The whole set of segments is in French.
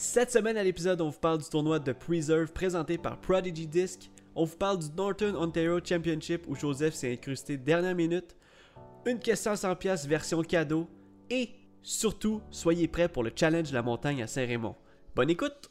Cette semaine à l'épisode, on vous parle du tournoi de Preserve présenté par Prodigy Disc. On vous parle du Northern Ontario Championship où Joseph s'est incrusté dernière minute. Une question à 100$ version cadeau. Et surtout, soyez prêts pour le challenge de la montagne à Saint-Raymond. Bonne écoute!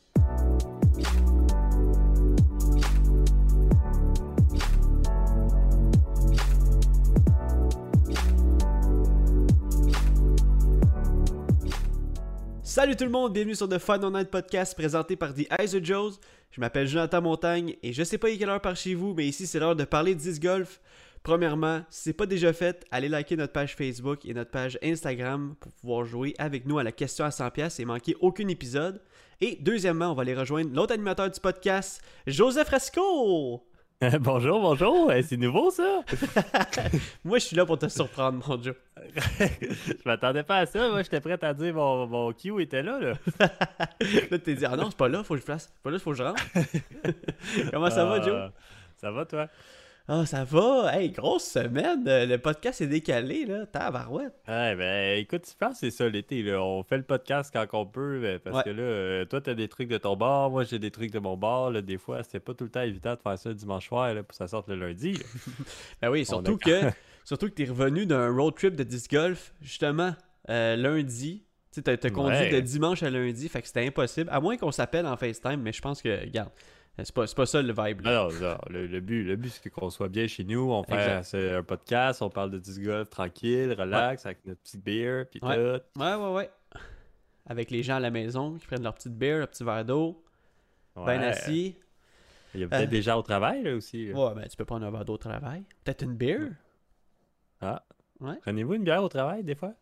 Salut tout le monde, bienvenue sur The Fun On Night Podcast présenté par The Eyes Joes. Je m'appelle Jonathan Montagne et je sais pas quelle heure par chez vous, mais ici c'est l'heure de parler de disc golf. Premièrement, si c'est pas déjà fait, allez liker notre page Facebook et notre page Instagram pour pouvoir jouer avec nous à la question à 100$ et manquer aucun épisode. Et deuxièmement, on va aller rejoindre l'autre animateur du podcast, Joseph Rasco. bonjour, bonjour, c'est nouveau ça? Moi, je suis là pour te surprendre, mon Joe. Je m'attendais pas à ça, moi j'étais prêt à dire mon, mon Q était là. Là, là t'es dit, ah non, c'est pas là, faut que je place. C'est pas là, faut que je rentre. Comment ça va, Joe? Euh, Ça va toi? Ah, ça va. Hey, grosse semaine. Le podcast est décalé, là. Tabarouette. Ouais, ben écoute, je pense que c'est ça l'été. Là. On fait le podcast quand on peut. ben, Parce Ouais. que là, euh, toi, t'as des trucs de ton bar, moi j'ai des trucs de mon bar. Là. Des fois, c'était pas tout le temps évident de faire ça le dimanche soir là, pour que ça sorte le lundi. Ben oui, surtout a- que surtout que t'es revenu d'un road trip de disc golf, justement, euh, lundi. Tu t'as conduit Ouais. de dimanche à lundi, fait que c'était impossible. À moins qu'on s'appelle en FaceTime, mais je pense que, regarde, c'est pas, pas ça le vibe. là. Alors, non, le, le but, le but c'est qu'on soit bien chez nous. On fait un podcast, on parle de disc golf tranquille, relax, avec notre petite bière, puis Ouais. tout. Ouais, ouais, ouais. Avec les gens à la maison qui prennent leur petite bière, leur petit verre d'eau, Ouais. assis. Il y a peut-être Euh, des gens au travail là aussi. là. Ouais, ben tu peux prendre un verre d'eau au travail. Peut-être une bière. Ah. Ouais. Prenez-vous une bière au travail des fois?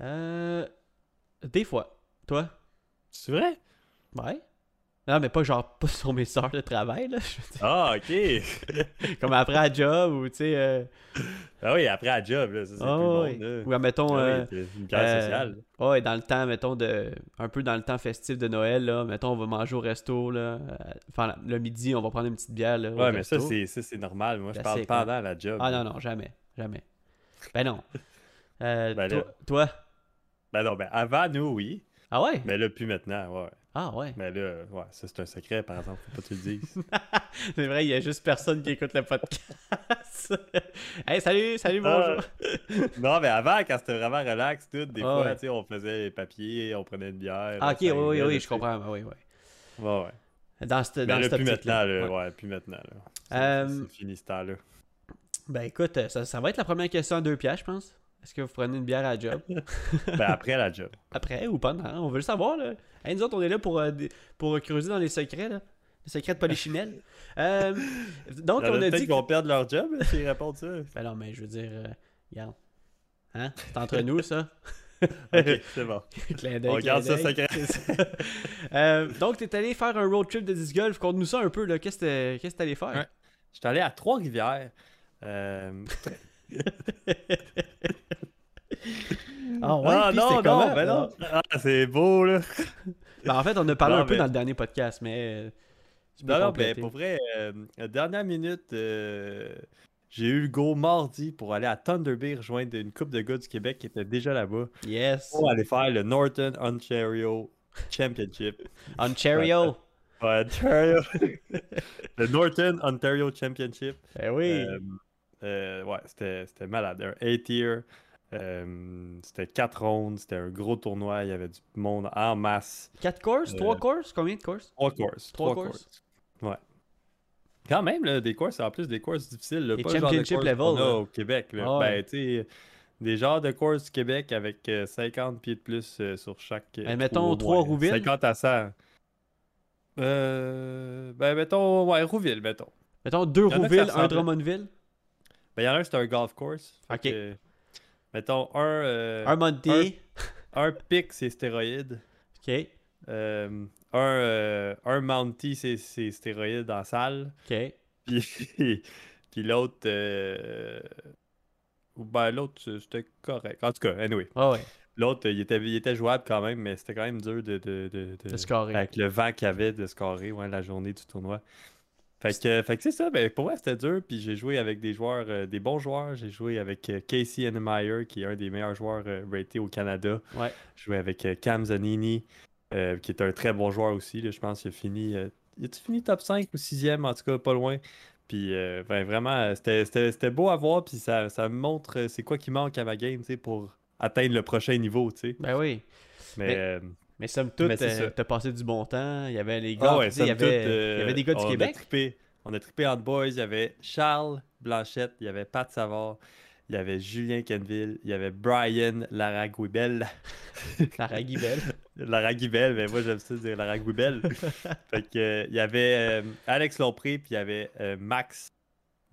Euh, des fois. Toi? C'est vrai? Ouais. Non, mais pas genre pas sur mes heures de travail, là. Ah, ok. Comme après à job ou tu sais. euh, ah oui, après à job, là, ça c'est Ah monde. là. Ou admettons. Ah oui, euh, une bière euh, sociale. ouais, dans le temps, mettons, de. Un peu dans le temps festif de Noël, là. Mettons, on va manger au resto, là. euh, Enfin, le midi, on va prendre une petite bière, là. Ouais, mais ça c'est, ça, c'est normal. Moi, je parle hein. pendant la job. Ah non, non, jamais. Jamais. Ben non. Euh, Ben toi, là. toi? Ben non, ben avant, nous, oui. Ah ouais? Mais là, plus maintenant, ouais. Ah ouais. Mais là, ouais, ça c'est un secret, par exemple. Faut pas que tu le dises. C'est vrai, il y a juste personne qui écoute le podcast. hey, salut, salut, Ah. bonjour. non, mais avant, quand c'était vraiment relax, tout, des Ah fois, ouais. tu sais, on faisait les papiers, on prenait une bière. Ah, ok, oui, oui, oui, je comprends. Oui, oui. Ouais, ouais. Dans cette, Mais dans là, cette plus maintenant, là. Ouais. Ouais, plus maintenant, là. C'est, Euh, fini ce temps-là. Ben écoute, euh, ça, ça va être la première question à deux pièces, je pense. Est-ce que vous prenez une bière à la job? ben après la job. Après ou pendant? On veut le savoir, là. Hey, nous autres, on est là pour, euh, pour creuser dans les secrets, là. Les secrets de Polichinelle. euh, donc, on a dit qui que... vont perdre leur job là, s'ils répondent ça. Ben non, mais je veux dire... euh, regarde. Hein? C'est entre nous, ça? Ok, c'est bon. Clin d'œil, On garde ça secret. Euh, donc, t'es allé faire un road trip de disc golf. Conte-nous ça un peu, là. Qu'est-ce que t'es- qu'est-ce que t'es allé faire? Ouais. J'étais allé à Trois-Rivières. Euh... Ah ouais? ah puis non, non, comment? ben non. Ah, c'est beau, là. Ben, en fait, on a parlé Non, un peu mais- dans le dernier podcast, mais... euh, tu Non, non, compléter. ben pour vrai, euh, à dernière minute, euh, j'ai eu le go mardi pour aller à Thunder Bay rejoindre une coupe de gars du Québec qui était déjà là-bas Yes. pour aller faire le Northern Ontario Championship. Ontario. Ontario. le Northern Ontario Championship. Ben oui. Euh, euh, ouais, c'était malade. Un 8 tier. euh, c'était 4 rondes. C'était un gros tournoi. Il y avait du monde en masse. Quatre courses? euh, Trois courses? Combien de courses? 3 courses. Trois trois courses. Ouais. Quand même, là, des courses, en plus des courses difficiles. Là, Les pas le genre de championship level, là. au Québec. Là. Ouais. Ben, tu sais, des genres de courses du Québec avec euh, 50 pieds de plus euh, sur chaque. euh, Ben, mettons, trou au trois moins. Rouville. 50 à 100. Euh, ben, mettons, ouais, Rouville, mettons. Mettons deux y en a que ça Rouville, un. Drummondville. Ben, il y en a un, c'est un golf course. Fait Ok. que, mettons, un. euh, Un Monty. un pic, c'est stéroïde. Ok. Euh, un, euh, un Mountie, c'est c'est stéroïde en salle. Ok. Puis, puis l'autre. euh, ben, l'autre, c'était correct. En tout cas, anyway. Ouais, ouais. L'autre, il était, il était jouable quand même, mais c'était quand même dur de. de, de, de- De scorer. Avec le vent qu'il y avait de scorer, ouais, la journée du tournoi. Fait que, fait que c'est ça, ben, pour moi c'était dur, puis j'ai joué avec des joueurs, euh, des bons joueurs. J'ai joué avec euh, Casey Ennemeyer, qui est un des meilleurs joueurs euh, ratés au Canada. Ouais. J'ai joué avec euh, Cam Zanini, qui est un très bon joueur aussi. là. je pense qu'il a fini. il a fini top 5 ou 6e, en tout cas, pas loin. Puis ben, vraiment, c'était- beau à voir, puis ça, ça me montre c'est quoi qui manque à ma game, tu sais, pour atteindre le prochain niveau, tu sais. Ben oui. Mais, Mais- Mais somme toute, euh, t'as passé du bon temps. Il y avait les gars. ah ouais, tu sais, il, y somme avait, toute, euh, il y avait des gars du on Québec. A trippé, on a trippé entre boys. Il y avait Charles Blanchette, il y avait Pat Savard, il y avait Julien Kenville, il y avait Brian Laraguibel. La Raguibel. Laraguibel, mais moi j'aime ça dire Laraguibel. fait que, euh, il y avait euh, Alex Lompré, puis il y avait euh, Max.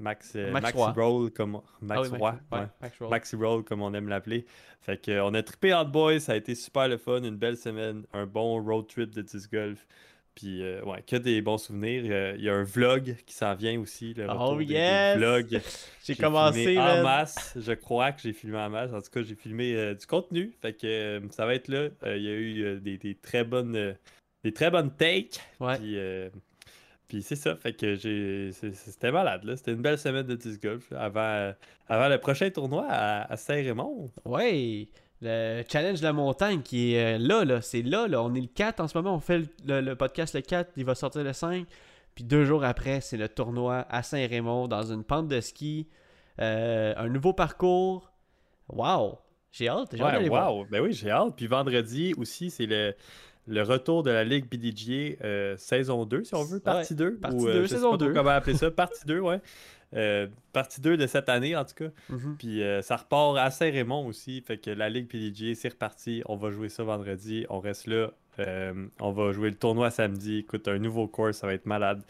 Max, euh, Max Maxi Roy. Roll, comme Max Ah oui, Roy. ouais, ouais. Max Roll. Maxi Roll, comme on aime l'appeler. Fait que, euh, on a trippé entre boys, ça a été super le fun, une belle semaine, un bon road trip de disc golf. Puis, euh, ouais, que des bons souvenirs. Euh, Il y a un vlog qui s'en vient aussi. Le Oh, yes! vlogs. J'ai commencé. filmé en masse. Je crois que j'ai filmé en masse. En tout cas, j'ai filmé euh, du contenu. Fait que ça va être là. Il y a eu des, des très bonnes des très bonnes takes. Ouais. Puis, puis c'est ça. Fait que j'ai c'était malade. là. C'était une belle semaine de disc golf avant, avant le prochain tournoi à, à Saint-Raymond. Ouais. Le challenge de la montagne qui est euh, là, là. C'est là, là. On est le 4 en ce moment. On fait le, le- le podcast le 4. Il va sortir le 5. Puis deux jours après, c'est le tournoi à Saint-Raymond dans une pente de ski. Euh, un nouveau parcours. Wow! J'ai hâte. J'ai hâte Ouais, d'aller voir. wow. Ben oui, j'ai hâte. Puis vendredi aussi, c'est le, le retour de la Ligue BDGA euh, saison 2, si on veut, partie 2. partie ou, euh, 2, je sais saison pas trop 2. comment appeler ça, partie 2, ouais. Euh, partie 2 de cette année, en tout cas. Mhm. Puis euh, ça repart à Saint-Raymond aussi. Fait que la Ligue PDG, c'est reparti. On va jouer ça vendredi. On reste là. Euh, on va jouer le tournoi samedi. Écoute, un nouveau course, ça va être malade.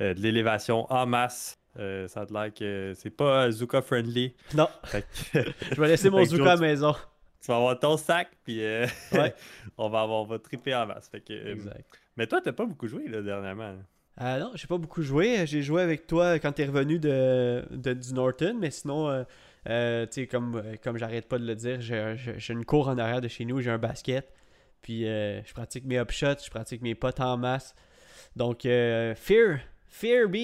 Euh, de l'élévation en masse. Euh, ça a l'air que c'est pas euh, Zuka friendly. Non, que je vais laisser mon Zuka à la maison. Tu vas avoir ton sac, puis euh, Ouais. on, va avoir, on va triper en masse. Fait que, euh, Exact. mais toi, t'as pas beaucoup joué là, dernièrement. Ah non, j'ai pas beaucoup joué. J'ai joué avec toi quand t'es revenu de, de- du Norton, mais sinon, euh, euh, comme, euh, comme j'arrête pas de le dire, j'ai une cour en arrière de chez nous, j'ai un basket. Puis euh, je pratique mes upshots, je pratique mes potes en masse. Donc, euh, Fear, Fear B.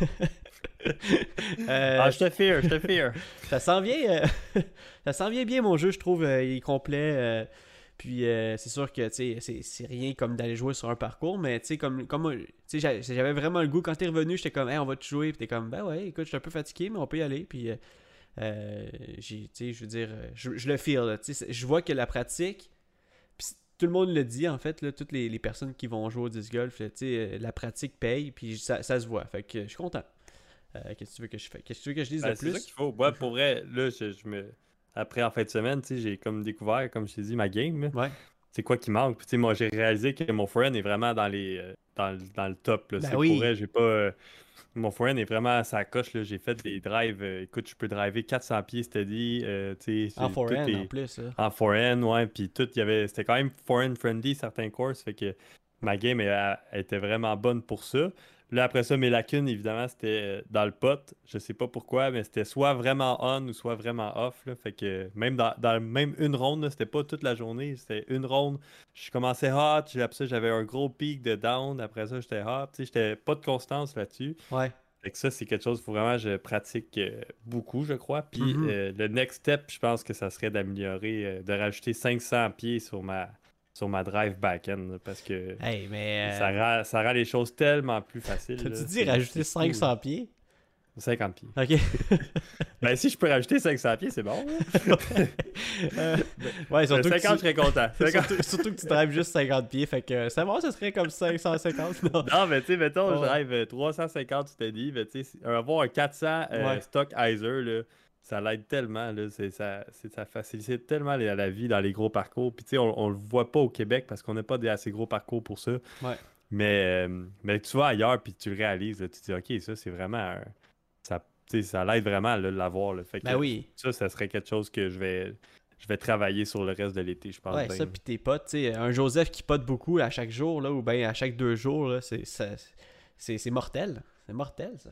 Euh, ah, je te fear, je te fear. ça s'en vient, euh, ça s'en vient bien mon jeu, je trouve. euh, il est complet. puis c'est sûr que c'est- rien comme d'aller jouer sur un parcours, mais tu sais, comme, comme j'avais vraiment le goût. Quand t'es revenu, j'étais comme, hey, on va te jouer. Puis t'es comme, ben ouais, écoute, je suis un peu fatigué, mais on peut y aller. Puis je veux dire, je, le feel. je vois que la pratique, tout le monde le dit en fait, là, toutes les, personnes qui vont jouer au disc golf, la pratique paye, puis ça, ça se voit. Fait que je suis content. Euh, Qu'est-ce que tu veux que je fasse Qu'est-ce que tu veux que je dise Ben, de c'est ça plus qu'il faut. Pour vrai, là, je, je me... après, en fin de semaine, tu sais, j'ai comme découvert, comme je t'ai dit, ma game. Ouais. C'est quoi qui manque? Puis, tu sais, moi, j'ai réalisé que mon forehand est vraiment dans les euh, dans, le- dans le top. Là. Ben C'est oui. Pour vrai, j'ai pas... euh, Mon forehand est vraiment à sa coche. là. J'ai fait des drives. euh, écoute, je peux driver 400 pieds steady. euh, En tout est- en plus. là. en forehand, ouais. Puis tout, y avait, c'était quand même forehand friendly certains courses, fait que ma game elle, elle était vraiment bonne pour ça. Là après ça, mes lacunes, évidemment, c'était euh, dans le pot. Je sais pas pourquoi, mais c'était soit vraiment on ou soit vraiment off. Là. Fait que même dans, dans même une ronde, c'était pas toute la journée, c'était une ronde. Je commençais hot, après ça, j'avais un gros pic de down. Après ça, j'étais hot. J'étais pas de constance là-dessus. Ouais. Fait que ça, c'est quelque chose faut vraiment que je pratique euh, beaucoup, je crois. Puis Mhm. euh, le next step, je pense que ça serait d'améliorer, euh, de rajouter 500 pieds sur ma, sur ma drive back-end. Parce que Hey, mais. euh, ça, rend, ça rend les choses tellement plus faciles. T'as-tu dit rajouter c'est fou, 500 pieds? là. 50 pieds. Ok. Ben, si je peux rajouter 500 pieds, c'est bon. Euh, ouais, surtout, 50, que je tu... serais content. 50. surtout, surtout que tu drives juste 50 pieds. Fait que c'est bon, ça serait comme 550. Non. Non, mais tu sais, mettons, Ouais. je drive euh, 350 steady, mais tu sais, avoir un 400 euh, Ouais. stock Iser, là, ça l'aide tellement, là, c'est, ça, c'est, ça facilite tellement la, la vie dans les gros parcours. Puis tu sais, on, on le voit pas au Québec parce qu'on n'a pas des assez gros parcours pour ça. Ouais. Mais, euh, mais tu vas ailleurs puis tu le réalises, là, tu te dis, OK, ça, c'est vraiment... un- ça, ça l'aide vraiment là, de l'avoir. Fait que Ben oui. ça, ça serait quelque chose que je vais, je vais travailler sur le reste de l'été, je pense. Ouais, bien. ça, puis tes potes, tu sais, un Joseph qui pote beaucoup à chaque jour, là, ou bien à chaque deux jours, là, c'est, ça- c'est, c'est mortel. C'est mortel, ça.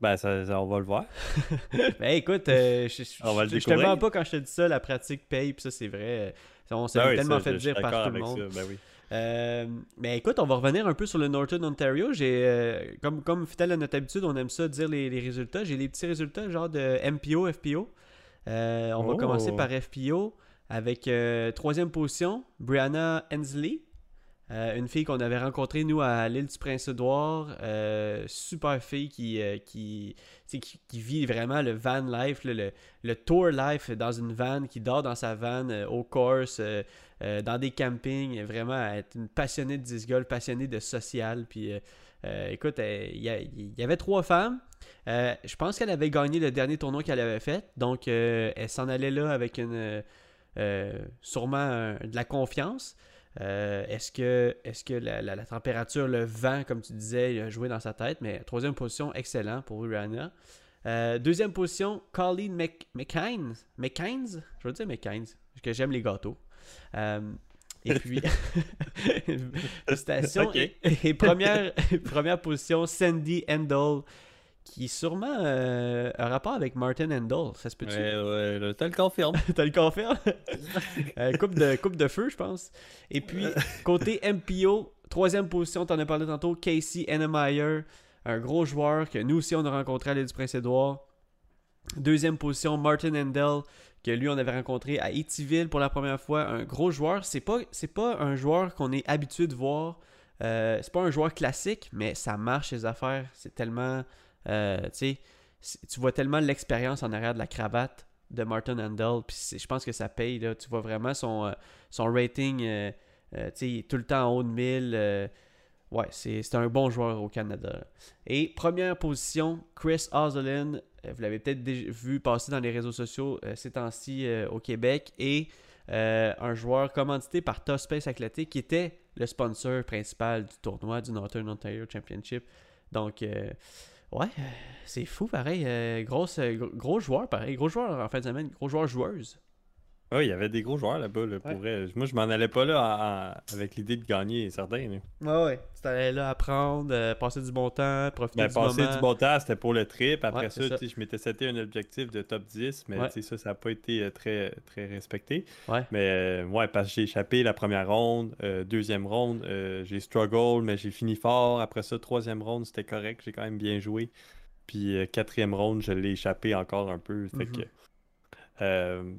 Ben, ça, ça, on va le voir. Ben écoute, euh, je, je- On va le je- je te mens pas quand je te dis ça, la pratique paye, puis ça, c'est vrai. On s'est Ben oui, tellement ça, fait dire par tout le monde. ça, ben oui. Euh, mais écoute, on va revenir un peu sur le Norton Ontario. J'ai, euh, comme, comme fidèle à notre habitude, on aime ça dire les, les résultats. J'ai des petits résultats genre de MPO, FPO. On va Oh. commencer par FPO avec troisième position, Brianna Hensley. Euh, une fille qu'on avait rencontrée, nous, à l'île du Prince-Édouard. Euh, super fille qui, euh, qui, qui, vit vraiment le van life, le, le, tour life dans une van, qui dort dans sa van au course, dans des campings. Vraiment, être une passionnée de disc golf, passionnée de social. Puis, écoute, il y, y, avait trois femmes. je pense qu'elle avait gagné le dernier tournoi qu'elle avait fait. Donc, elle s'en allait là avec une. sûrement de la confiance. Euh, est-ce que, est que la, température, le vent, comme tu disais, a joué dans sa tête? Mais troisième position, excellent pour Rihanna. Euh, deuxième position, Colleen McKines. McKines? Je veux dire McKines, parce que j'aime les gâteaux. Euh, et puis, félicitations. Et, première, première position, Sandy Endall qui est sûrement euh, un rapport avec Martin Handel, ça se peut-tu? Ouais, ouais, t'as le confirme. t'as le confirme? Euh, coupe, de, coupe de feu, je pense. Et puis, côté MPO, troisième position, t'en as parlé tantôt, Casey Ennemeyer, un gros joueur que nous aussi on a rencontré à l'île du Prince-Édouard. Deuxième position, Martin Handel, que lui on avait rencontré à Eatyville pour la première fois. Un gros joueur. C'est pas, c'est pas un joueur qu'on est habitué de voir. Euh, c'est pas un joueur classique, mais ça marche ses affaires. C'est tellement euh, tu vois tellement l'expérience en arrière de la cravate de Martin Handel, puis je pense que ça paye. Là. Tu vois vraiment son, euh, son rating euh, tout le temps en haut de 1000. ouais, c'est un bon joueur au Canada. Et première position, Chris Oslin. Vous l'avez peut-être vu passer dans les réseaux sociaux ces temps-ci au Québec. Et un joueur commandité par Top Space Athletic qui était le sponsor principal du tournoi du Northern Ontario Championship. Donc, Ouais, c'est fou, pareil. Euh, euh, gros joueur, pareil. Gros joueur en fin de semaine. Gros joueur joueuse. Oui, il y avait des gros joueurs là-bas. Là, pour Moi, je m'en allais pas là avec l'idée de gagner, certain. Oui, Ouais, ouais. Tu allais là apprendre, euh, passer du bon temps, profiter ben, du passer du bon temps, c'était pour le trip. Après ça, je m'étais seté un objectif de top 10, mais ça, ça n'a pas été euh, très, très respecté. Mais euh, ouais, parce que j'ai échappé la première ronde, deuxième ronde, j'ai struggle, mais j'ai fini fort. Après ça, troisième ronde, c'était correct, j'ai quand même bien joué. Puis quatrième ronde, je l'ai échappé encore un peu. Fait mm-hmm. que,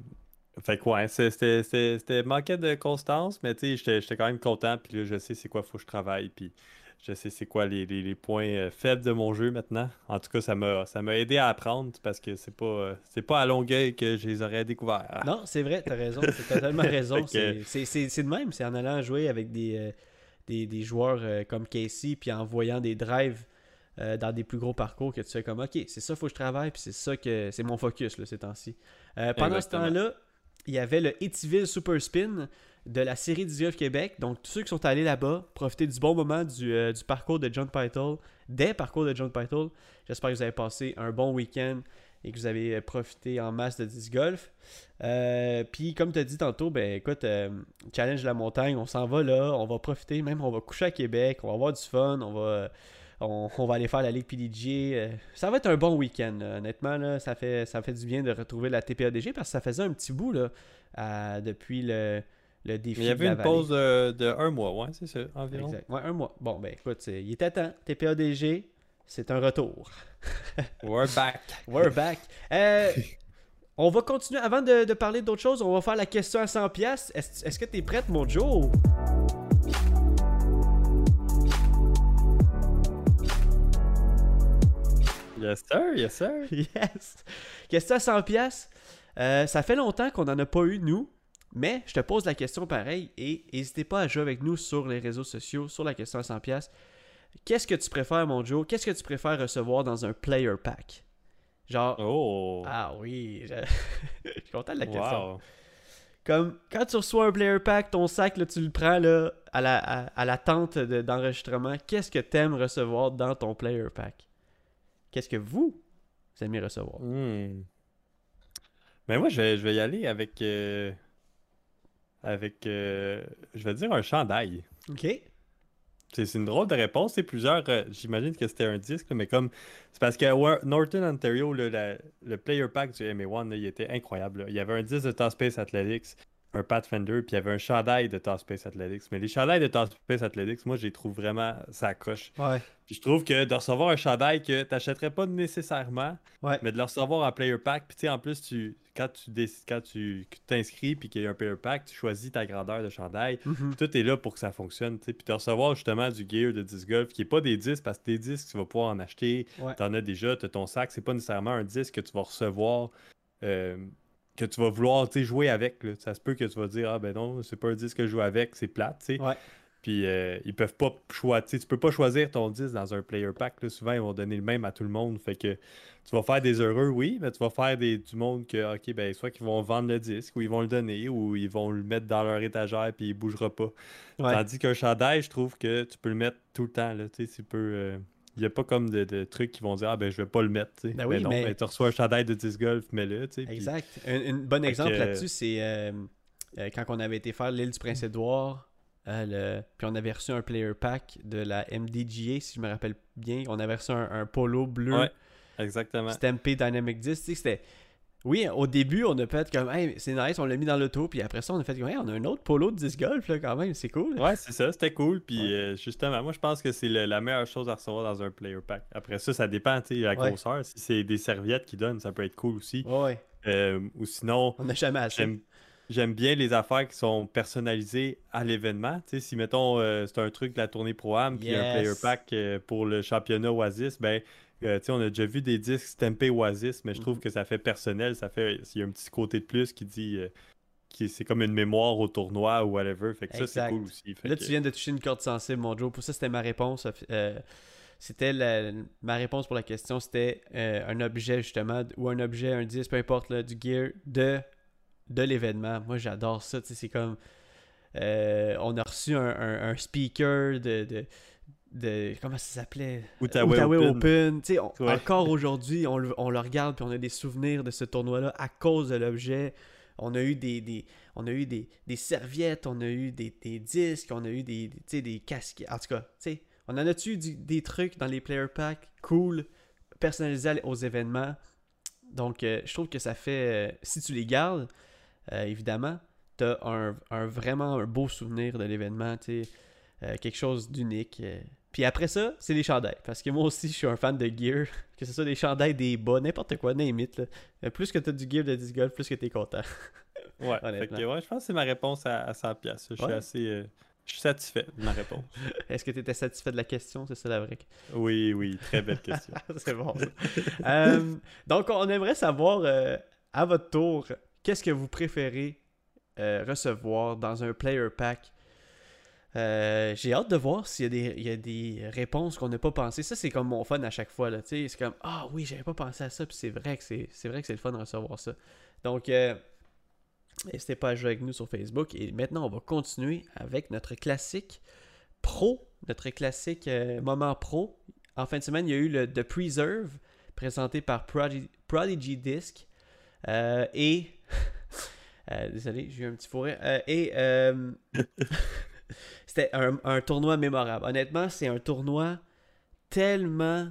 fait que ouais, c'était manquait de constance, mais tu sais, j'étais quand même content, puis là, je sais c'est quoi faut que je travaille, puis je sais c'est quoi les, les, points euh, faibles de mon jeu maintenant. En tout cas, ça m'a ça m'a aidé à apprendre parce que c'est pas euh, c'est pas à Longueuil que je les aurais découverts. Non, c'est vrai, t'as raison, t'as totalement raison. C'est de même, c'est en allant jouer avec des, euh, des, des, joueurs comme Casey, puis en voyant des drives dans des plus gros parcours que tu sais comme ok, c'est ça faut que je travaille, puis c'est ça que c'est mon focus là, ces temps-ci. pendant ce temps-là, il y avait le Etiville Super Spin de la série du Québec. Donc, tous ceux qui sont allés là-bas, profitez du bon moment du, euh, parcours de John Pythol, des parcours de John Pythol. J'espère que vous avez passé un bon week-end et que vous avez euh, profité en masse de disc golf. Euh, puis, comme tu as dit tantôt, ben écoute, Challenge de la montagne, on s'en va là, on va profiter, même on va coucher à Québec, on va avoir du fun, on va on, va aller faire la Ligue PDG. Euh, ça va être un bon week-end, honnêtement. ça, fait, ça fait du bien de retrouver la TPADG parce que ça faisait un petit bout là, depuis le, le défi. il y avait une pause de, un mois, ouais, c'est ça, environ. Exact. Ouais, un mois. Bon, ben écoute, il était temps. TPADG, c'est un retour. We're back. We're back. Euh, on va continuer. Avant de, parler d'autres choses, on va faire la question à 100$. Est-ce est que tu es prête, mon Joe? Yes, sir, yes, sir. Yes. Question à 100 pièces. ça fait longtemps qu'on n'en a pas eu, nous. Mais je te pose la question pareil et n'hésitez pas à jouer avec nous sur les réseaux sociaux, sur la question à 100 pièces. Qu'est-ce que tu préfères, mon Joe? Qu'est-ce que tu préfères recevoir dans un player pack? Genre. Oh! Ah oui, je, suis content de la question. Comme quand tu reçois un player pack, ton sac, là, tu le prends là, à, la, à, la tente d'enregistrement. Qu'est-ce que tu aimes recevoir dans ton player pack? Qu'est-ce que vous, vous aimez recevoir? Hmm. Ben moi, je vais, je vais y aller avec. Euh, avec. Euh, je vais dire un chandail. OK. C'est une drôle de réponse. C'est plusieurs. Euh, j'imagine que c'était un disque, mais comme. C'est parce que Norton Ontario, le player pack du MA1, il était incroyable. Il y avait un disque de Top Space Athletics. un Pathfinder, puis il y avait un chandail de Top Space Athletics. Mais les chandails de Top Space Athletics, moi, je les trouve vraiment ça coche. Ouais. Puis je trouve que de recevoir un chandail que tu n'achèterais pas nécessairement, Ouais. mais de le recevoir en player pack, puis tu sais, en plus, tu, quand tu quand tu t'inscris, puis qu'il y a un player pack, tu choisis ta grandeur de chandail. Mhm. Tout est là pour que ça fonctionne. tu sais. Puis de recevoir justement du gear de disc golf qui n'est pas des disques, parce que tes disques, tu vas pouvoir en acheter. Ouais. Tu en as déjà, tu as ton sac. C'est pas nécessairement un disque que tu vas recevoir, euh, que tu vas vouloir jouer avec. là. Ça se peut que tu vas dire Ah ben non, c'est pas un disque que je joue avec, c'est plate. tu sais. Ouais. Puis euh, ils peuvent pas choisir. Tu peux pas choisir ton disque dans un player pack. là. Souvent, ils vont donner le même à tout le monde. Fait que tu vas faire des heureux, oui, mais tu vas faire des, du monde que, ok, ben, soit qu'ils vont vendre le disque, ou ils vont le donner, ou ils vont le mettre dans leur étagère, puis il bougera pas. Ouais. Tandis qu'un chandail, je trouve que tu peux le mettre tout le temps. Là, tu peux. euh, Il n'y a pas comme de, de trucs qui vont dire Ah ben je vais pas le mettre. tu sais. Ben oui, non, mais- ben, tu reçois un chandail de disc golf, mets-le. tu sais, puis- Exact. Un, un bon exemple que- là-dessus, c'est euh, euh, quand on avait été faire l'île du Prince-Édouard. Euh, le- Puis on avait reçu un player pack de la MDGA, si je me rappelle bien. On avait reçu un, un polo bleu Ouais, exactement. Stampé Dynamic 10. Tu sais, c'était. Oui, au début, on a fait comme, hey, c'est nice, on l'a mis dans l'auto, puis après ça, on a fait comme, hey, on a un autre polo de disc golf, là, quand même, c'est cool. Ouais, c'est ça, c'était cool. Puis Ouais. euh, justement, moi je pense que c'est la meilleure chose à recevoir dans un player pack. Après ça, ça dépend, tu sais, la Ouais. grosseur. Si c'est des serviettes qui donnent, ça peut être cool aussi. Ouais, Euh, ou sinon, on n'a jamais assez. J'aime bien les affaires qui sont personnalisées à l'événement. Tu sais, si mettons, euh, c'est un truc de la tournée Pro-Am, puis un Yes. player pack euh, pour le championnat Oasis, ben. euh, tu sais, on a déjà vu des disques stampés Oasis, mais je trouve Mhm. que ça fait personnel, ça fait il y a un petit côté de plus qui dit qui c'est comme une mémoire au tournoi ou whatever. Fait que ça c'est cool aussi. Fait Là, que- tu viens de toucher une corde sensible, mon Joe. Pour ça, c'était ma réponse. c'était la- ma réponse pour la question. C'était un objet, justement, ou un objet, un disque, peu importe, là, du gear de, de l'événement. Moi, j'adore ça. C'est comme. euh, on a reçu un, un- un speaker de. de de- comment ça s'appelait? Outaouais Open. Open. On- Ouais. Encore aujourd'hui, on, le- on le regarde puis on a des souvenirs de ce tournoi-là à cause de l'objet. On a eu des, des- on a eu des, des serviettes, on a eu des, des disques, on a eu des, des, casques. En tout cas, on en a-tu des trucs dans les player packs cool, personnalisés aux événements? Donc, euh, je trouve que ça fait, euh, si tu les gardes, euh, évidemment, tu as un, un vraiment un beau souvenir de l'événement, tu euh, quelque chose d'unique. euh. Puis après ça, c'est les chandails. Parce que moi aussi, je suis un fan de gear. Que ce soit des chandails, des bas, n'importe quoi, it, là. Euh, Plus que tu as du gear de disc golf, plus que tu es content. Ouais, que, ouais, je pense que c'est ma réponse à, à 100 pièces. Je suis Ouais. assez euh, je suis satisfait de ma réponse. Est-ce que tu étais satisfait de la question? C'est ça la vraie Oui, oui, très belle question. C'est bon. ça. Euh, donc, on aimerait savoir, euh, à votre tour, qu'est-ce que vous préférez euh, recevoir dans un player pack? Euh, J'ai hâte de voir s'il y, a des- il y a des réponses qu'on n'a pas pensé. Ça, c'est comme mon fun à chaque fois. C'est comme Ah oui, j'avais pas pensé à ça, puis c'est vrai que c'est c'est vrai que c'est le fun de recevoir ça. Donc, euh, n'hésitez pas à jouer avec nous sur Facebook. Et maintenant, on va continuer avec notre classique pro, notre classique moment pro. En fin de semaine, il y a eu le The Preserve présenté par Prodigy, Prodigy Disc. Et. Euh, désolé, j'ai eu un petit fourré. Euh, et. euh, C'était un, tournoi mémorable. Honnêtement, c'est un tournoi tellement.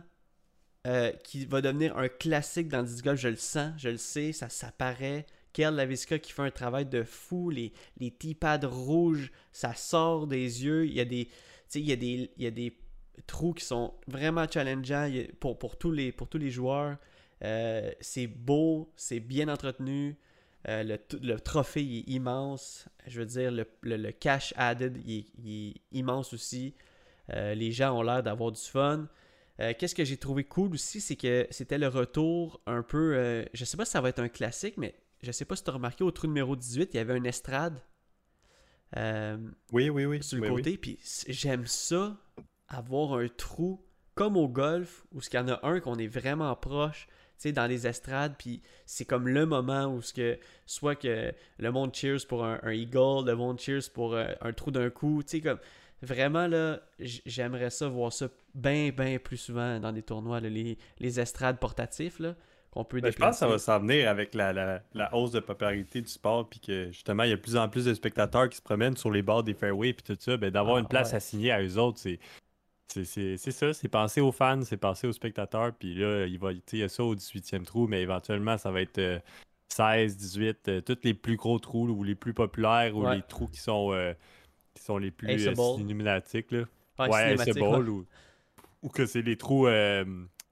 qui va devenir un classique dans le golf. Je le sens, je le sais, ça, ça paraît. Kel Lavisca qui fait un travail de fou. Les, les T-pads rouges, ça sort des yeux. Il y a des, il y a des, il y a des trous qui sont vraiment challengeants pour, pour, tous, les, pour tous les joueurs. C'est beau, c'est bien entretenu. Euh, le, le trophée il est immense. Je veux dire, le, le- le cash added il est, il est immense aussi. Euh, les gens ont l'air d'avoir du fun. Euh, Qu'est-ce que j'ai trouvé cool aussi, c'est que c'était le retour un peu. je sais pas si ça va être un classique, mais je sais pas si tu as remarqué au trou numéro 18, il y avait une estrade. Oui, oui, oui. sur le oui, oui. côté. Puis j'aime ça, avoir un trou comme au golf, où qu'il y en a un qu'on est vraiment proche, sais, dans les estrades, puis c'est comme le moment où ce que, soit que le monde cheers pour un, un eagle, le monde cheers pour euh, un trou d'un coup, tu sais, comme, vraiment, là, j'aimerais ça, voir ça bien, bien plus souvent dans des tournois, là, les, les estrades portatifs, là, qu'on peut Ben, je pense que ça va s'en venir avec la, la- la hausse de popularité du sport, puis que justement, il y a de plus en plus de spectateurs qui se promènent sur les bords des fairways, puis tout ça. Ben, d'avoir Ah, une place ouais. assignée à eux autres, c'est. C'est ça, c'est penser aux fans, c'est penser aux spectateurs, puis là, il va, il y a ça au 18e trou, mais éventuellement, ça va être euh, 16, 18, tous les plus gros trous ou les plus populaires ou Ouais. les trous qui sont, euh, qui sont les plus euh. Là. Ouais, Ouais, cinématique, ou, ou que c'est les trous euh,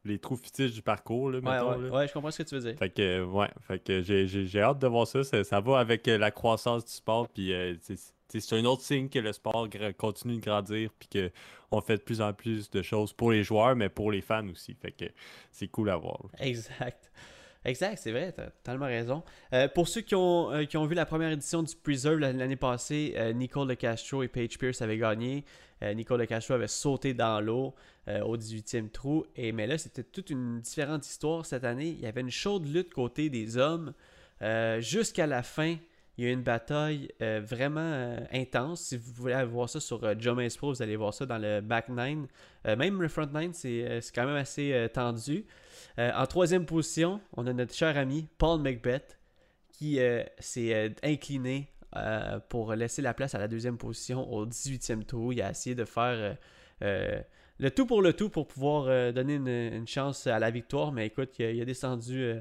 les trous fictifs du parcours, là, Ouais, mettons. ouais, là. ouais, je comprends ce que tu veux dire. Fait que, euh, ouais, fait que j'ai, hâte de voir ça. Ça, ça va avec euh, la croissance du sport. Puis euh, c'est, un autre signe que le sport continue de grandir. Puis qu'on fait de plus en plus de choses pour les joueurs, mais pour les fans aussi. Fait que c'est cool à voir. Exact. Exact, c'est vrai, t'as totalement raison. Euh, pour ceux qui ont, euh, qui ont vu la première édition du Preserve la- l'année passée, euh, Nicole De Castro et Paige Pierce avaient gagné. Nicole De Castro avait sauté dans l'eau au 18e trou. Et, mais là, c'était toute une différente histoire cette année. Il y avait une chaude lutte côté des hommes. Jusqu'à la fin, il y a eu une bataille euh, vraiment euh, intense. Si vous voulez voir ça sur euh, Pro, vous allez voir ça dans le back nine. Euh, même le front nine, c'est c'est quand même assez tendu. En troisième position, on a notre cher ami Paul Macbeth qui s'est incliné pour laisser la place à la deuxième position au 18e tour. Il a essayé de faire le tout pour le tout pour pouvoir donner une, chance à la victoire, mais écoute, il il a descendu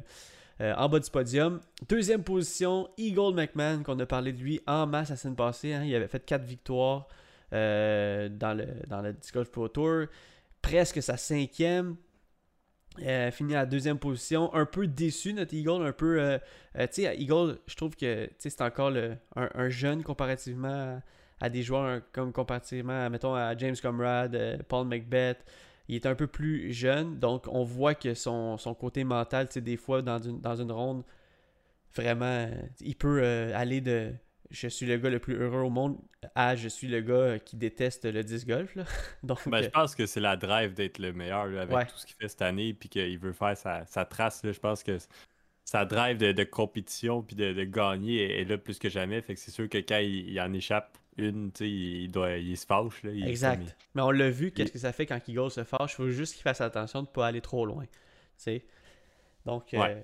euh, en bas du podium. Deuxième position, Eagle McMahon, qu'on a parlé de lui en masse la semaine passée. hein. Il avait fait 4 victoires euh, dans, le, dans le Pro Tour. Presque sa cinquième. Euh, fini à la deuxième position. Un peu déçu, notre Eagle. Un peu. euh, tu sais, Eagle, je trouve que c'est encore le- un, un jeune comparativement à, des joueurs hein, comme comparativement, à, mettons, à James Comrade, Paul Macbeth. Il est un peu plus jeune. Donc, on voit que son, son côté mental, tu sais, des fois, dans une, dans une ronde, vraiment, euh, il peut euh, aller de je suis le gars le plus heureux au monde à je suis le gars qui déteste le disc golf. Là. Donc, Ben, euh, je pense que c'est la drive d'être le meilleur là, avec Ouais. tout ce qu'il fait cette année. Puis qu'il veut faire sa, sa trace. Là. Je pense que sa drive de, de compétition puis de, de gagner est, est là plus que jamais. Fait que c'est sûr que quand il, il en échappe une, tu sais, il, doit, il se fâche. Là. Il- Exact. il- Mais on l'a vu, qu'est-ce que ça fait quand Eagle se fâche? Il faut juste qu'il fasse attention de ne pas aller trop loin. Tu sais. Donc, euh, Ouais.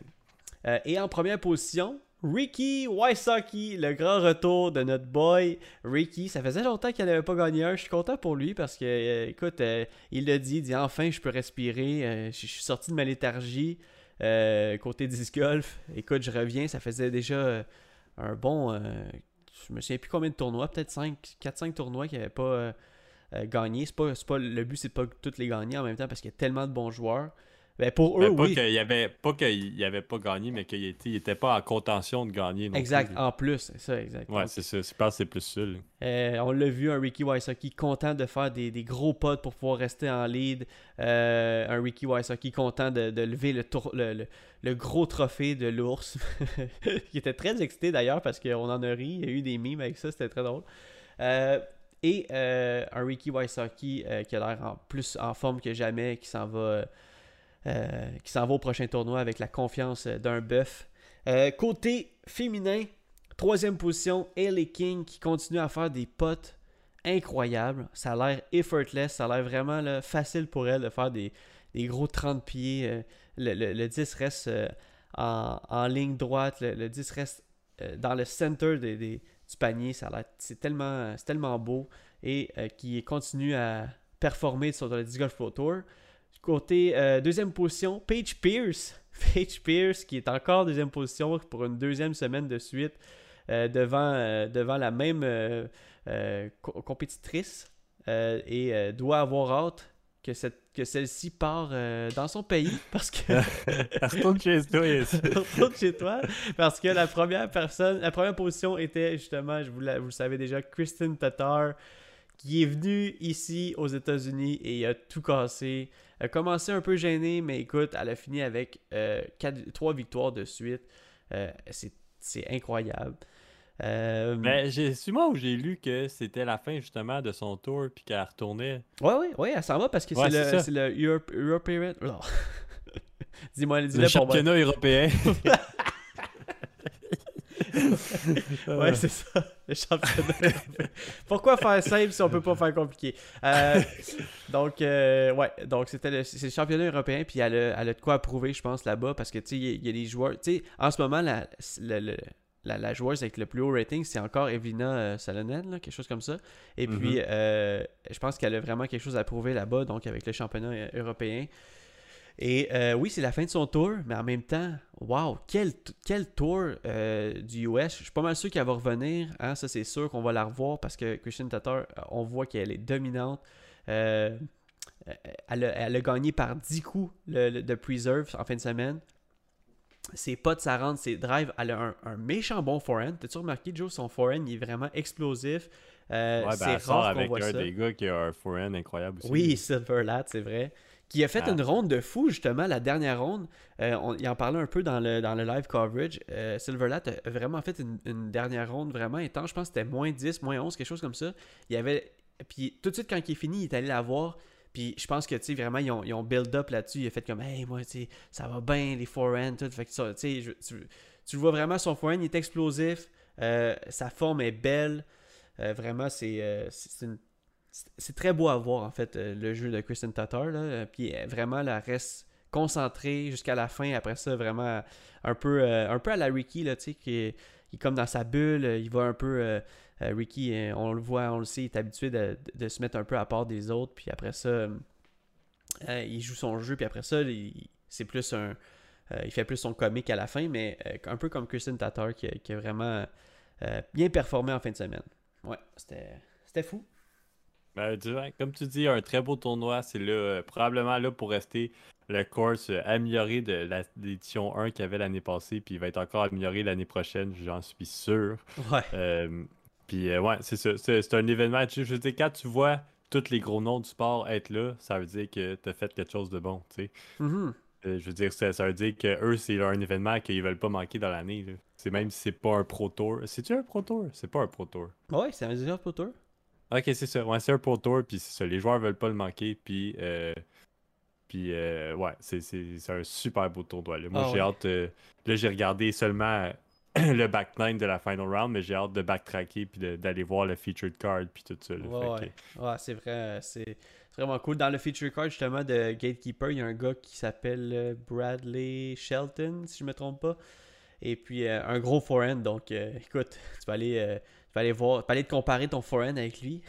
euh, et en première position, Ricky Wysocki, le grand retour de notre boy Ricky. Ça faisait longtemps qu'il n'avait pas gagné un. Je suis content pour lui parce que, euh, écoute, il l'a dit, il dit enfin je peux respirer. Je suis sorti de ma léthargie côté disc golf. Écoute, je reviens. Ça faisait déjà un bon. Je me souviens plus combien de tournois, peut-être 4-5 tournois qu'il n'avait pas euh, euh, gagné. Pas, pas, le but, c'est de pas tous les gagner en même temps parce qu'il y a tellement de bons joueurs. Ben, pour eux, Ben, pas oui. qu'il avait pas qu'il avait pas gagné, mais qu'il était, il était pas en contention de gagner. non Exact, plus, en plus, c'est ça, exact. Ouais, c'est ça. Je pense que c'est plus ça. euh, on l'a vu, un Ricky Wysocki content de faire des, des gros pots pour pouvoir rester en lead. Euh, un Ricky Wysocki content de, de lever le, tour- le, le- le gros trophée de l'ours. Il était très excité d'ailleurs parce qu'on en a ri. Il y a eu des mimes avec ça, c'était très drôle. Euh, et un Ricky Wysocki qui a l'air en plus en forme que jamais, qui s'en va, qui s'en va au prochain tournoi avec la confiance euh, d'un bœuf. Euh, côté féminin, troisième position, Ellie King qui continue à faire des potes incroyables. Ça a l'air effortless, ça a l'air vraiment facile pour elle de faire des, gros 30 pieds. euh, le, le, le 10 reste euh, en, ligne droite, le, le 10 reste euh, dans le center du panier. Ça c'est tellement, beau et euh, qui continue à performer sur le Disc Golf Pro Tour. Côté euh, deuxième position, Paige Pierce. Paige Pierce qui est encore deuxième position pour une deuxième semaine de suite euh, devant, euh, devant la même co- compétitrice et doit avoir hâte que, cette, que celle-ci part dans son pays parce que retourne chez toi. retourne chez toi parce que la première personne, la première position était justement, je vous, la- vous le savez déjà, Kristen Tatar qui est venue ici aux États-Unis et il a tout cassé. Elle a commencé un peu gênée, mais écoute, elle a fini avec euh, quatre- trois victoires de suite. Euh, c'est, incroyable. Euh, Mais j'ai c'est moi où j'ai lu que c'était la fin justement de son tour puis qu'elle retournait. Ouais, ouais, ouais, elle s'en va parce que Ouais, c'est, le, le Europe, European. Oh. Dis-moi, dis-le Le pour moi. championnat européen. Ouais, c'est ça, le championnat. Pourquoi faire simple si on peut pas faire compliqué? Euh, donc, euh, ouais, donc c'était le, c'est le championnat européen, puis elle a, elle a de quoi prouver, je pense, là-bas, parce que, tu sais, il y a- il y, a des joueurs, tu sais, en ce moment, la, la, la joueuse avec le plus haut rating, c'est encore euh, Salonen, là, quelque chose comme ça. Et puis, euh, je pense qu'elle a vraiment quelque chose à prouver là-bas, donc avec le championnat euh, européen. Et euh, oui, c'est la fin de son tour, mais en même temps, wow, quel, quel tour euh, du US. Je suis pas mal sûr qu'elle va revenir. Hein, ça, c'est sûr qu'on va la revoir parce que Christian Tatar, on voit qu'elle est dominante. Euh, elle, a, gagné par 10 coups le, de Preserve en fin de semaine. Ses potes, ça rentre, ses drives. Elle a un, méchant bon forehand. T'as-tu remarqué, Joe, son forehand, il est vraiment explosif? ouais, ben, c'est rare qu'on voit un des gars qui a un forehand incroyable aussi. Oui, Silverlat, c'est vrai qui a fait ah. une ronde de fou, justement, la dernière ronde. Euh, on, il en parlait un peu dans le, dans le live coverage. Euh, Silverlat a vraiment fait une, dernière ronde vraiment intense. Je pense que c'était moins 10, moins 11, quelque chose comme ça. Il y avait. Puis tout de suite, quand il est fini, il est allé la voir. Puis je pense que, tu sais, vraiment, ils ont, ils ont build up là-dessus. Il a fait comme, hey, moi, tu sais, ça va bien, les forehands, tout. Fait que tu sais, tu, tu vois vraiment son forehand, il est explosif. Euh, sa forme est belle. vraiment, c'est une c'est très beau à voir, en fait, euh, le jeu de Kristen Tatar. Là. Puis euh, vraiment, elle reste concentrée jusqu'à la fin. Après ça, vraiment, un peu, euh, un peu à la Ricky, là, tu sais, qui est, comme dans sa bulle. Il va un peu. Ricky, on le voit, on le sait, il est habitué de, se mettre un peu à part des autres. Puis après ça, il joue son jeu. Puis après ça, c'est plus un. il fait plus son comique à la fin, mais un peu comme Kristen Tatar qui, qui a vraiment bien performé en fin de semaine. Ouais, c'était fou. Ben, comme tu dis, un très beau tournoi. C'est là, euh, probablement là pour rester le course euh, amélioré de l'édition 1 qu'il y avait l'année passée. Puis il va être encore amélioré l'année prochaine, j'en suis sûr. Ouais. Euh, puis ouais, c'est ça. C'est un événement. Je veux dire, quand tu vois tous les gros noms du sport être là, ça veut dire que tu as fait quelque chose de bon. tu sais. Mm-hmm. je veux dire, ça, veut dire que eux, c'est un événement qu'ils veulent pas manquer dans l'année. C'est même si c'est pas un Pro Tour. C'est-tu un Pro Tour? C'est pas un Pro Tour. Ouais, c'est un Pro Tour. Ok, c'est ça. Ouais, c'est un Tour, puis c'est ça. Les joueurs veulent pas le manquer, puis. Euh, puis, euh, ouais, c'est un super beau tournoi. Là. Moi, ah j'ai hâte. Euh, là, j'ai regardé seulement le back nine de la final round, mais j'ai hâte de backtracker puis d'aller voir le featured card puis tout ça. ouais, ouais. c'est vrai. C'est vraiment cool. Dans le featured card, justement, de Gatekeeper, il y a un gars qui s'appelle Bradley Shelton, si je me trompe pas. Et puis, un gros forehand. Donc, écoute, tu vas aller tu vas aller voir, aller te comparer ton forehand avec lui.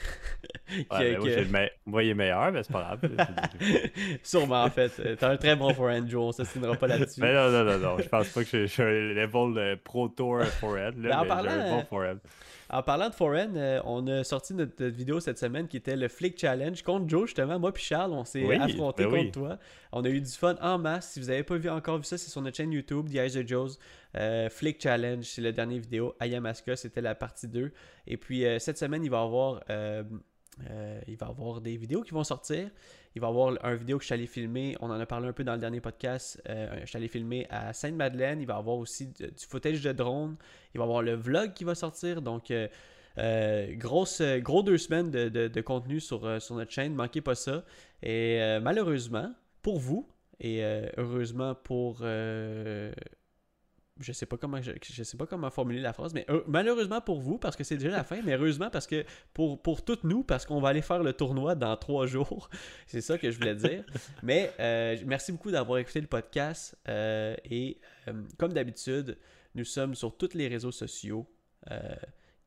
ouais, ben, Moi, il est meilleur, mais c'est pas grave. Sûrement, en fait. T'as un très bon forehand, Joe, on s'assinera pas là-dessus. Mais non, non, non, non. Je pense pas que je, suis un level Pro Tour forehand. Là, mais en parlant, un bon forehand. En parlant de forehand, euh, on a sorti notre, vidéo cette semaine qui était le Flick Challenge contre Joe, justement. Moi puis Charles, on s'est affronté ben contre toi. On a eu du fun en masse. Si vous n'avez pas vu encore vu ça, c'est sur notre chaîne YouTube, The Eyes of Joe's. Euh, Flick Challenge, c'est la dernière vidéo. Ayamaska, c'était la partie 2. Et puis euh, cette semaine, il va y avoir, il va avoir des vidéos qui vont sortir. Il va y avoir un vidéo que je suis allé filmer. On en a parlé un peu dans le dernier podcast. je suis allé filmer à Sainte-Madeleine. Il va y avoir aussi du footage de drone. Il va y avoir le vlog qui va sortir. Donc, euh, euh, grosse, gros deux semaines de, contenu sur, euh, sur, notre chaîne. Manquez pas ça. Et malheureusement, pour vous, et heureusement pour je sais pas comment je, sais pas comment formuler la phrase, mais malheureusement pour vous, parce que c'est déjà la fin, mais heureusement parce que pour, pour toutes nous, parce qu'on va aller faire le tournoi dans trois jours. c'est ça que je voulais dire. mais merci beaucoup d'avoir écouté le podcast. et comme d'habitude, nous sommes sur tous les réseaux sociaux euh,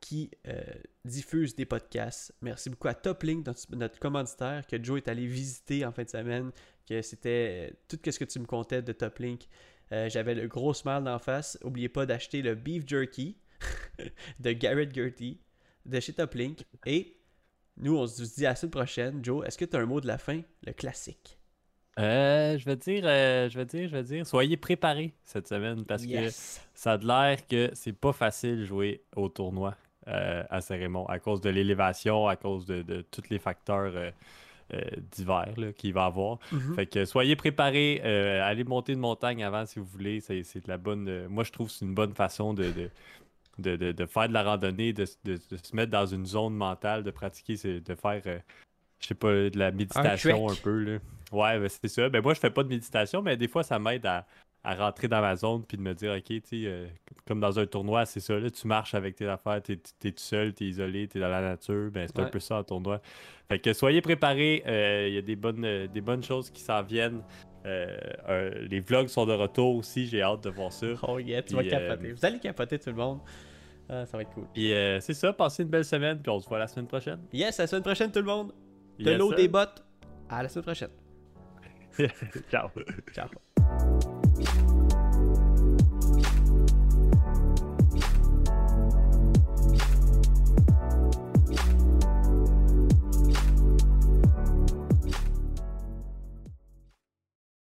qui euh, diffusent des podcasts. Merci beaucoup à Toplink, notre, notre, commanditaire, que Joe est allé visiter en fin de semaine, que c'était euh, tout ce que tu me comptais de Toplink. J'avais le gros smile d'en face. N'oubliez pas d'acheter le beef jerky de Garrett Gertie de chez Toplink. Et nous, on se dit à la semaine prochaine. Joe, est-ce que tu as un mot de la fin? Le classique. Euh, je vais dire, euh, je vais dire, je vais dire, soyez préparés cette semaine parce que ça a l'air que c'est pas facile de jouer au tournoi euh, à Cérémon à cause de l'élévation, à cause de, tous les facteurs divers qu'il va avoir. Mm-hmm. Fait que soyez préparés, allez monter une montagne avant si vous voulez. C'est, de la bonne. moi, je trouve que c'est une bonne façon de, de faire de la randonnée, de, se mettre dans une zone mentale, de pratiquer, de faire, je sais pas, de la méditation un, peu. Là. Ouais, ben, c'est ça. Ben, moi, je fais pas de méditation, mais des fois, ça m'aide à, rentrer dans ma zone puis de me dire, OK, tu sais, euh, comme dans un tournoi, c'est ça. Là, tu marches avec tes affaires, tu es, tout seul, tu es isolé, tu es dans la nature. Ben, c'est un peu ça un tournoi. Fait que soyez préparés. Euh, il y a des bonnes, euh, des bonnes choses qui s'en viennent. les vlogs sont de retour aussi. J'ai hâte de voir ça. Oh yeah, tu vas capoter. Vous allez capoter tout le monde. Ah, ça va être cool. Puis c'est ça, passez une belle semaine, puis on se voit la semaine prochaine. Yes, la semaine prochaine tout le monde. De l'eau, des bottes. À la semaine prochaine. Ciao. Ciao.